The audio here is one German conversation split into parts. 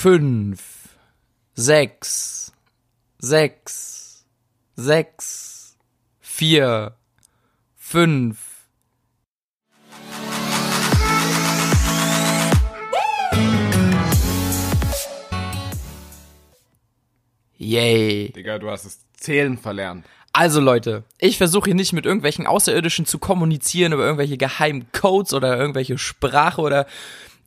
fünf, sechs, sechs, sechs, vier, fünf. Yay. Digga, du hast das Zählen verlernt. Also Leute, ich versuche hier nicht mit irgendwelchen Außerirdischen zu kommunizieren über irgendwelche geheimen Codes oder irgendwelche Sprache oder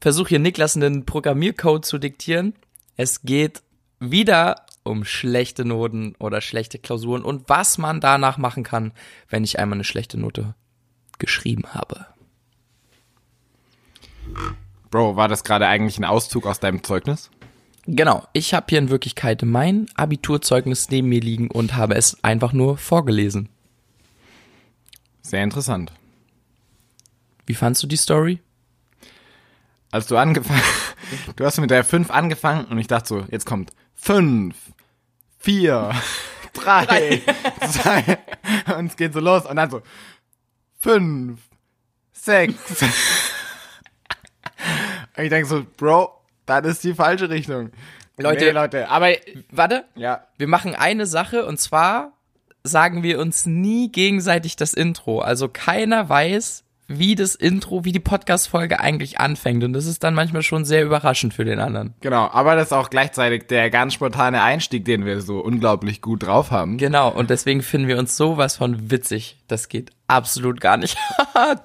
versuche hier Niklas einen Programmiercode zu diktieren. Es geht wieder um schlechte Noten oder schlechte Klausuren und was man danach machen kann, wenn ich einmal eine schlechte Note geschrieben habe. Bro, war das gerade eigentlich ein Auszug aus deinem Zeugnis? Genau, ich habe hier in Wirklichkeit mein Abiturzeugnis neben mir liegen und habe es einfach nur vorgelesen. Sehr interessant. Wie fandst du die Story? Als du angefangen, du hast mit der 5 angefangen und ich dachte so, jetzt kommt 5, 4, 3, 2 und es geht so los und dann so 5, 6. Und ich denke so, Bro, das ist die falsche Richtung. Leute, nee, Leute, aber Warte, ja, wir machen eine Sache und zwar sagen wir uns nie gegenseitig das Intro. Also keiner weiß, wie das Intro, wie die Podcast-Folge eigentlich anfängt. Und das ist dann manchmal schon sehr überraschend für den anderen. genau, aber das ist auch gleichzeitig der ganz spontane Einstieg, den wir so unglaublich gut drauf haben. Genau, und deswegen finden wir uns sowas von witzig. Das geht absolut gar nicht.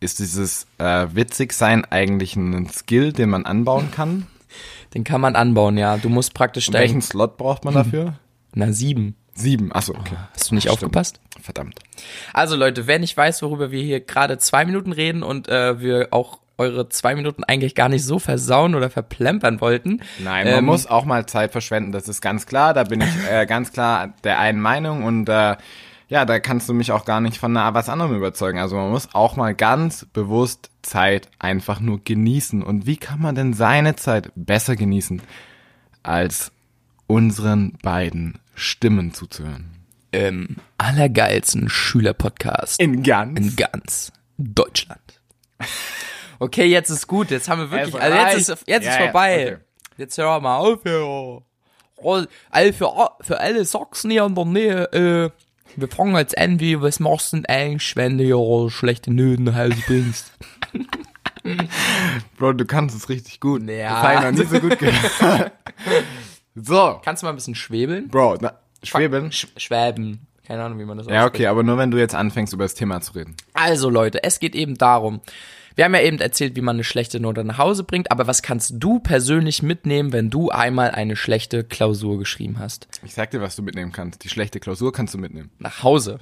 Ist dieses äh, witzig sein eigentlich ein Skill, den man anbauen kann? Den kann man anbauen, ja. Du musst praktisch Und welchen. Slot braucht man dafür? Na, sieben. Sieben. Achso, okay. Hast du nicht Stimmt. aufgepasst? Verdammt. Also Leute, wer nicht weiß, worüber wir hier gerade zwei Minuten reden und äh, wir auch eure zwei Minuten eigentlich gar nicht so versauen oder verplempern wollten. Nein, man ähm, muss auch mal Zeit verschwenden, das ist ganz klar. Da bin ich äh, ganz klar der einen Meinung und äh, ja, da kannst du mich auch gar nicht von was anderem überzeugen. Also man muss auch mal ganz bewusst Zeit einfach nur genießen. Und wie kann man denn seine Zeit besser genießen, als unseren beiden Stimmen zuzuhören? im allergeilsten Schülerpodcast In ganz. in ganz Deutschland. Okay, jetzt ist gut. Jetzt haben wir wirklich. Also jetzt ist jetzt Ja, ist ja, vorbei. okay. Jetzt hör mal auf hier. Oh, all für, für alle Sachsen hier in der Nähe. Äh, wir fangen jetzt an, wie was machst du denn eigentlich, wenn du hier schlechte Nöten nach Hause bringst? Bro, du kannst es richtig gut. Ja. Das habe ich noch nie so gut gehört. So, Kannst du mal ein bisschen schwebeln? Bro, na, Schweben. Sch schwäben. Keine Ahnung, wie man das Ja, ausspricht. okay, aber nur wenn du jetzt anfängst, über das Thema zu reden. Also Leute, es geht eben darum. Wir haben ja eben erzählt, wie man eine schlechte Note nach Hause bringt, aber was kannst du persönlich mitnehmen, wenn du einmal eine schlechte Klausur geschrieben hast? Ich sag dir, was du mitnehmen kannst. Die schlechte Klausur kannst du mitnehmen. Nach Hause.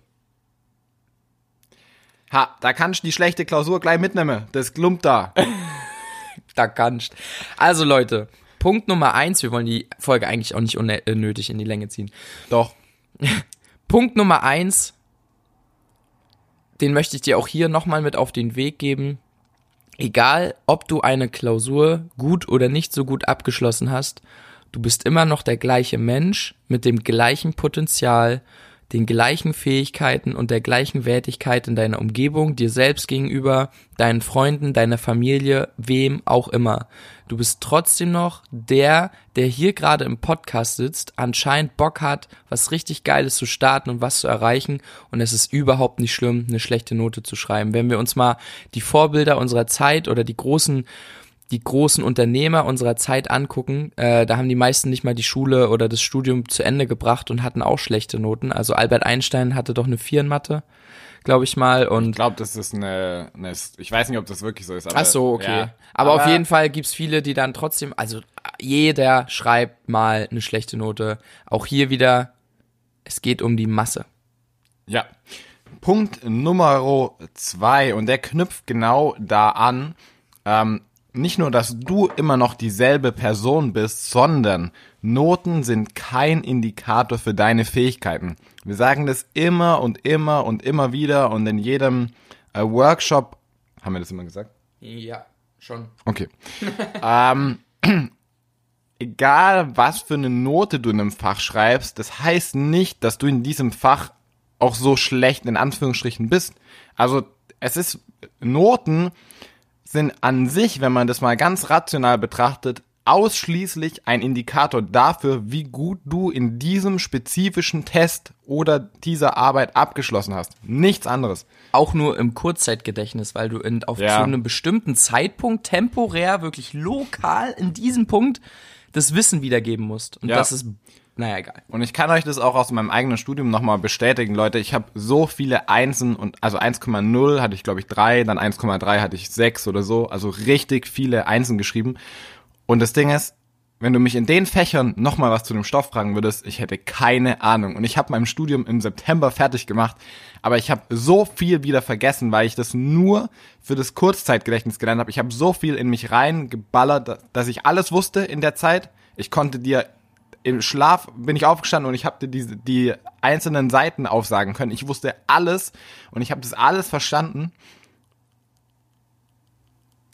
Ha, da kannst du die schlechte Klausur gleich mitnehmen. Das klumpt da. Da kannst. Also Leute, Punkt Nummer eins, wir wollen die Folge eigentlich auch nicht unnötig in die Länge ziehen. Doch. Punkt Nummer eins, den möchte ich dir auch hier nochmal mit auf den Weg geben. Egal, ob du eine Klausur gut oder nicht so gut abgeschlossen hast, du bist immer noch der gleiche Mensch mit dem gleichen Potenzial, den gleichen Fähigkeiten und der gleichen Wertigkeit in deiner Umgebung, dir selbst gegenüber, deinen Freunden, deiner Familie, wem auch immer. Du bist trotzdem noch der, der hier gerade im Podcast sitzt, anscheinend Bock hat, was richtig Geiles zu starten und was zu erreichen. Und es ist überhaupt nicht schlimm, eine schlechte Note zu schreiben. Wenn wir uns mal die Vorbilder unserer Zeit oder die großen die großen Unternehmer unserer Zeit angucken, äh, da haben die meisten nicht mal die Schule oder das Studium zu Ende gebracht und hatten auch schlechte Noten. Also Albert Einstein hatte doch eine Vier in Mathe, glaube ich mal. Und Ich glaube, das ist eine, eine. Ich weiß nicht, ob das wirklich so ist. Aber, Ach so, okay. Ja. Aber, auf jeden Fall gibt's viele, die dann trotzdem, also jeder schreibt mal eine schlechte Note. Auch hier wieder, es geht um die Masse. Ja. Punkt Nummer zwei, und der knüpft genau da an. Ähm, nicht nur, dass du immer noch dieselbe Person bist, sondern Noten sind kein Indikator für deine Fähigkeiten. Wir sagen das immer und immer und immer wieder und in jedem äh, Workshop. Haben wir das immer gesagt? Ja, schon. Okay. ähm, egal, was für eine Note du in einem Fach schreibst, das heißt nicht, dass du in diesem Fach auch so schlecht in Anführungsstrichen bist. Also es ist Noten sind an sich, wenn man das mal ganz rational betrachtet, ausschließlich ein Indikator dafür, wie gut du in diesem spezifischen Test oder dieser Arbeit abgeschlossen hast. Nichts anderes. Auch nur im Kurzzeitgedächtnis, weil du in, auf Ja. zu einem bestimmten Zeitpunkt temporär, wirklich lokal in diesem Punkt das Wissen wiedergeben musst. Und Ja. das ist, naja, egal. Und ich kann euch das auch aus meinem eigenen Studium nochmal bestätigen, Leute. Ich habe so viele Einsen und also 1,0 hatte ich glaube ich drei, dann 1,3 hatte ich sechs oder so, also richtig viele Einsen geschrieben. Und das Ding ist, wenn du mich in den Fächern nochmal was zu dem Stoff fragen würdest, ich hätte keine Ahnung. Und ich habe mein Studium im September fertig gemacht, aber ich habe so viel wieder vergessen, weil ich das nur für das Kurzzeitgedächtnis gelernt habe. Ich habe so viel in mich reingeballert, dass ich alles wusste in der Zeit. Ich konnte dir im Schlaf bin ich aufgestanden und ich habe diese die einzelnen Seiten aufsagen können. Ich wusste alles und ich habe das alles verstanden.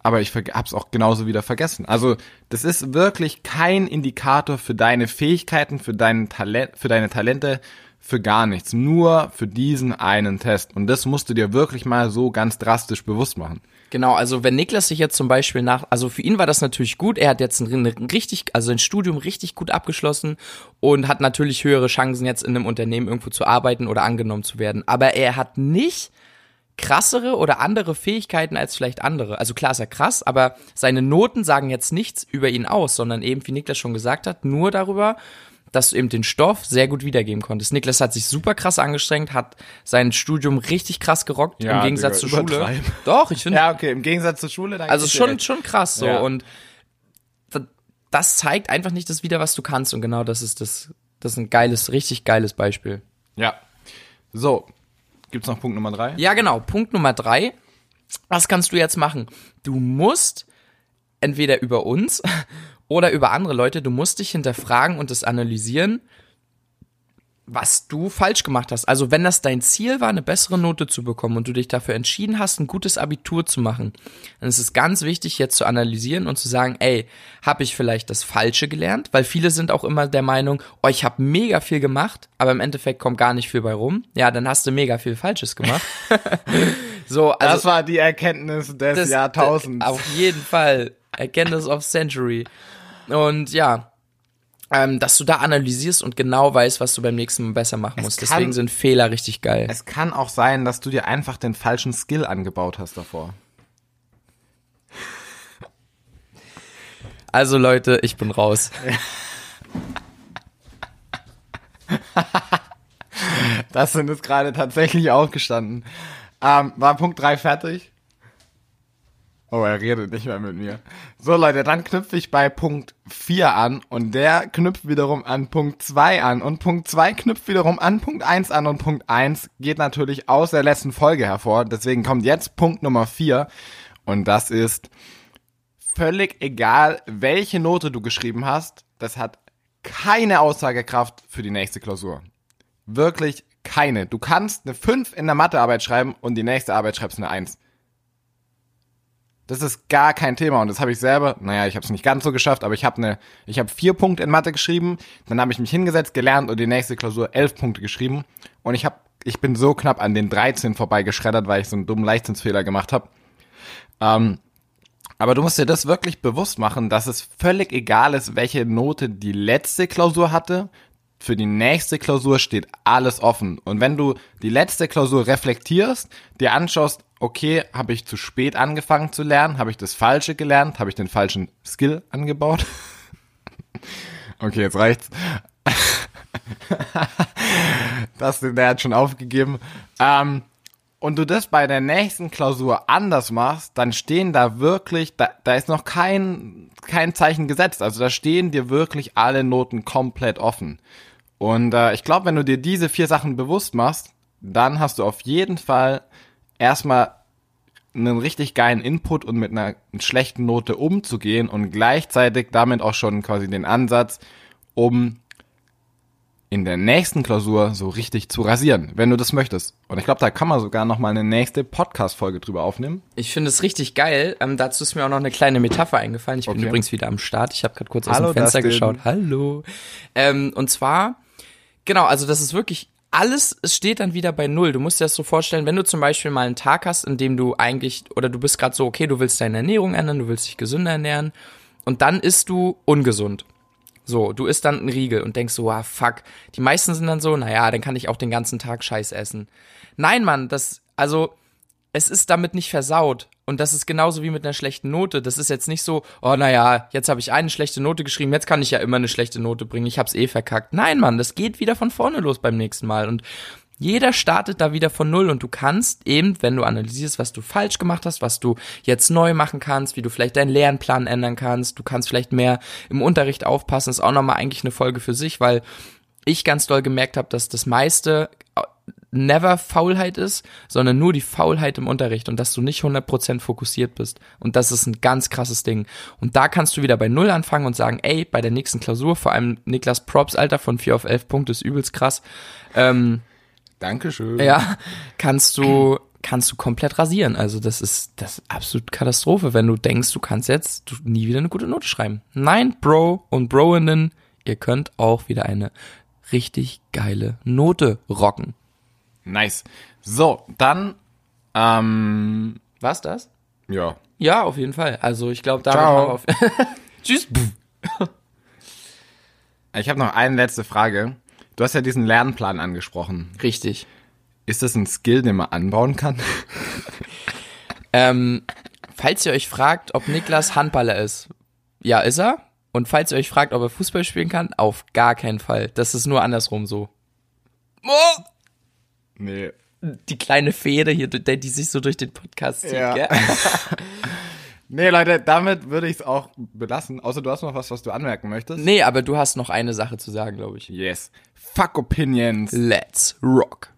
Aber ich habe es auch genauso wieder vergessen. Also das ist wirklich kein Indikator für deine Fähigkeiten, für, dein Talent, für deine Talente, für gar nichts. Nur für diesen einen Test. Und das musst du dir wirklich mal so ganz drastisch bewusst machen. Genau, also wenn Niklas sich jetzt zum Beispiel nach, also für ihn war das natürlich gut, er hat jetzt ein, ein richtig, also ein Studium richtig gut abgeschlossen und hat natürlich höhere Chancen jetzt in einem Unternehmen irgendwo zu arbeiten oder angenommen zu werden. Aber er hat nicht krassere oder andere Fähigkeiten als vielleicht andere. Also klar ist er krass, aber seine Noten sagen jetzt nichts über ihn aus, sondern eben, wie Niklas schon gesagt hat, nur darüber, dass du eben den Stoff sehr gut wiedergeben konntest. Niklas hat sich super krass angestrengt, hat sein Studium richtig krass gerockt, Ja, im Gegensatz zur Schule. Doch, ich finde, Ja, okay, im Gegensatz zur Schule. dann also schon, schon krass so. Ja. Und da- das zeigt einfach nicht das wieder, was du kannst. Und genau das ist das, das ist ein geiles, richtig geiles Beispiel. Ja. So, gibt's noch Punkt Nummer drei? Ja, genau. Punkt Nummer drei. Was kannst du jetzt machen? Du musst entweder über uns oder über andere Leute, du musst dich hinterfragen und es analysieren, was du falsch gemacht hast. Also wenn das dein Ziel war, eine bessere Note zu bekommen und du dich dafür entschieden hast, ein gutes Abitur zu machen, dann ist es ganz wichtig, jetzt zu analysieren und zu sagen, ey, habe ich vielleicht das Falsche gelernt? Weil viele sind auch immer der Meinung, oh, ich habe mega viel gemacht, aber im Endeffekt kommt gar nicht viel bei rum. Ja, dann hast du mega viel Falsches gemacht. so, also das war die Erkenntnis des das- Jahrtausends. Auf jeden Fall. Erkenntnis of Century. Und ja, ähm, dass du da analysierst und genau weißt, was du beim nächsten Mal besser machen musst. kann- Deswegen sind Fehler richtig geil. Es kann auch sein, dass du dir einfach den falschen Skill angebaut hast davor. Also Leute, ich bin raus. Das sind jetzt gerade tatsächlich aufgestanden. Ähm, war Punkt 3 fertig? Oh, er redet nicht mehr mit mir. So Leute, dann knüpfe ich bei Punkt 4 an und der knüpft wiederum an Punkt 2 an und Punkt 2 knüpft wiederum an Punkt 1 an und Punkt 1 geht natürlich aus der letzten Folge hervor. Deswegen kommt jetzt Punkt Nummer 4 und das ist völlig egal, welche Note du geschrieben hast. Das hat keine Aussagekraft für die nächste Klausur. Wirklich keine. Du kannst eine 5 in der Mathearbeit schreiben und die nächste Arbeit schreibst eine 1. Das ist gar kein Thema und das habe ich selber, naja, ich habe es nicht ganz so geschafft, aber ich habe eine, vier Punkte in Mathe geschrieben, dann habe ich mich hingesetzt, gelernt und die nächste Klausur elf Punkte geschrieben und ich habe, ich bin so knapp an den 13 vorbeigeschreddert, weil ich so einen dummen Leichtsinnsfehler gemacht habe. Ähm, aber du musst dir das wirklich bewusst machen, dass es völlig egal ist, welche Note die letzte Klausur hatte. Für die nächste Klausur steht alles offen. Und wenn du die letzte Klausur reflektierst, dir anschaust, okay, habe ich zu spät angefangen zu lernen, habe ich das Falsche gelernt, habe ich den falschen Skill angebaut? okay, jetzt reicht's. das, der hat schon aufgegeben. Ähm, und du das bei der nächsten Klausur anders machst, dann stehen da wirklich, da, da ist noch kein, kein Zeichen gesetzt. Also da stehen dir wirklich alle Noten komplett offen. Und äh, ich glaube, wenn du dir diese vier Sachen bewusst machst, dann hast du auf jeden Fall erstmal einen richtig geilen Input und mit einer schlechten Note umzugehen und gleichzeitig damit auch schon quasi den Ansatz, um in der nächsten Klausur so richtig zu rasieren, wenn du das möchtest. Und ich glaube, da kann man sogar noch mal eine nächste Podcast-Folge drüber aufnehmen. Ich finde es richtig geil. Ähm, dazu ist mir auch noch eine kleine Metapher eingefallen. Ich bin Okay. übrigens wieder am Start. Ich habe gerade kurz aus Hallo, dem Fenster Dustin. geschaut. Hallo. Ähm, und zwar, genau, also das ist wirklich alles, es steht dann wieder bei Null. Du musst dir das so vorstellen, wenn du zum Beispiel mal einen Tag hast, in dem du eigentlich, oder du bist gerade so, okay, du willst deine Ernährung ändern, du willst dich gesünder ernähren, und dann isst du ungesund. So, du isst dann einen Riegel und denkst so, ah, fuck. Die meisten sind dann so, naja, dann kann ich auch den ganzen Tag Scheiß essen. Nein, Mann, das, also, es ist damit nicht versaut. Und das ist genauso wie mit einer schlechten Note. Das ist jetzt nicht so, oh naja, jetzt habe ich eine schlechte Note geschrieben, jetzt kann ich ja immer eine schlechte Note bringen, ich hab's eh verkackt. Nein, Mann, das geht wieder von vorne los beim nächsten Mal. Und jeder startet da wieder von null und du kannst eben, wenn du analysierst, was du falsch gemacht hast, was du jetzt neu machen kannst, wie du vielleicht deinen Lernplan ändern kannst, du kannst vielleicht mehr im Unterricht aufpassen, ist auch nochmal eigentlich eine Folge für sich, weil ich ganz doll gemerkt habe, dass das meiste never Faulheit ist, sondern nur die Faulheit im Unterricht und dass du nicht 100% fokussiert bist. Und das ist ein ganz krasses Ding. Und da kannst du wieder bei Null anfangen und sagen, ey, bei der nächsten Klausur, vor allem Niklas Props, Alter, von 4 auf 11 Punkte ist übelst krass. Ähm, Dankeschön. ja, kannst du, kannst du komplett rasieren. Also das ist, das ist absolut Katastrophe, wenn du denkst, du kannst jetzt nie wieder eine gute Note schreiben. Nein, Bro und Broinnen, ihr könnt auch wieder eine richtig geile Note rocken. Nice. So, dann, ähm, Was das? ja. Ja, auf jeden Fall. Also ich glaube, damit Ciao. haben wir auf. Tschüss. Ich habe noch eine letzte Frage. Du hast ja diesen Lernplan angesprochen. Richtig. Ist das ein Skill, den man anbauen kann? Ähm, falls ihr euch fragt, ob Niklas Handballer ist, ja, ist er. Und falls ihr euch fragt, ob er Fußball spielen kann, auf gar keinen Fall. Das ist nur andersrum so. Oh! Nee. Die kleine Fehde hier, die, sich so durch den Podcast zieht, Ja. gell? Nee, Leute, damit würde ich es auch belassen. Außer du hast noch was, was du anmerken möchtest. Nee, aber du hast noch eine Sache zu sagen, glaube ich. Yes. Fuck Opinions. Let's rock.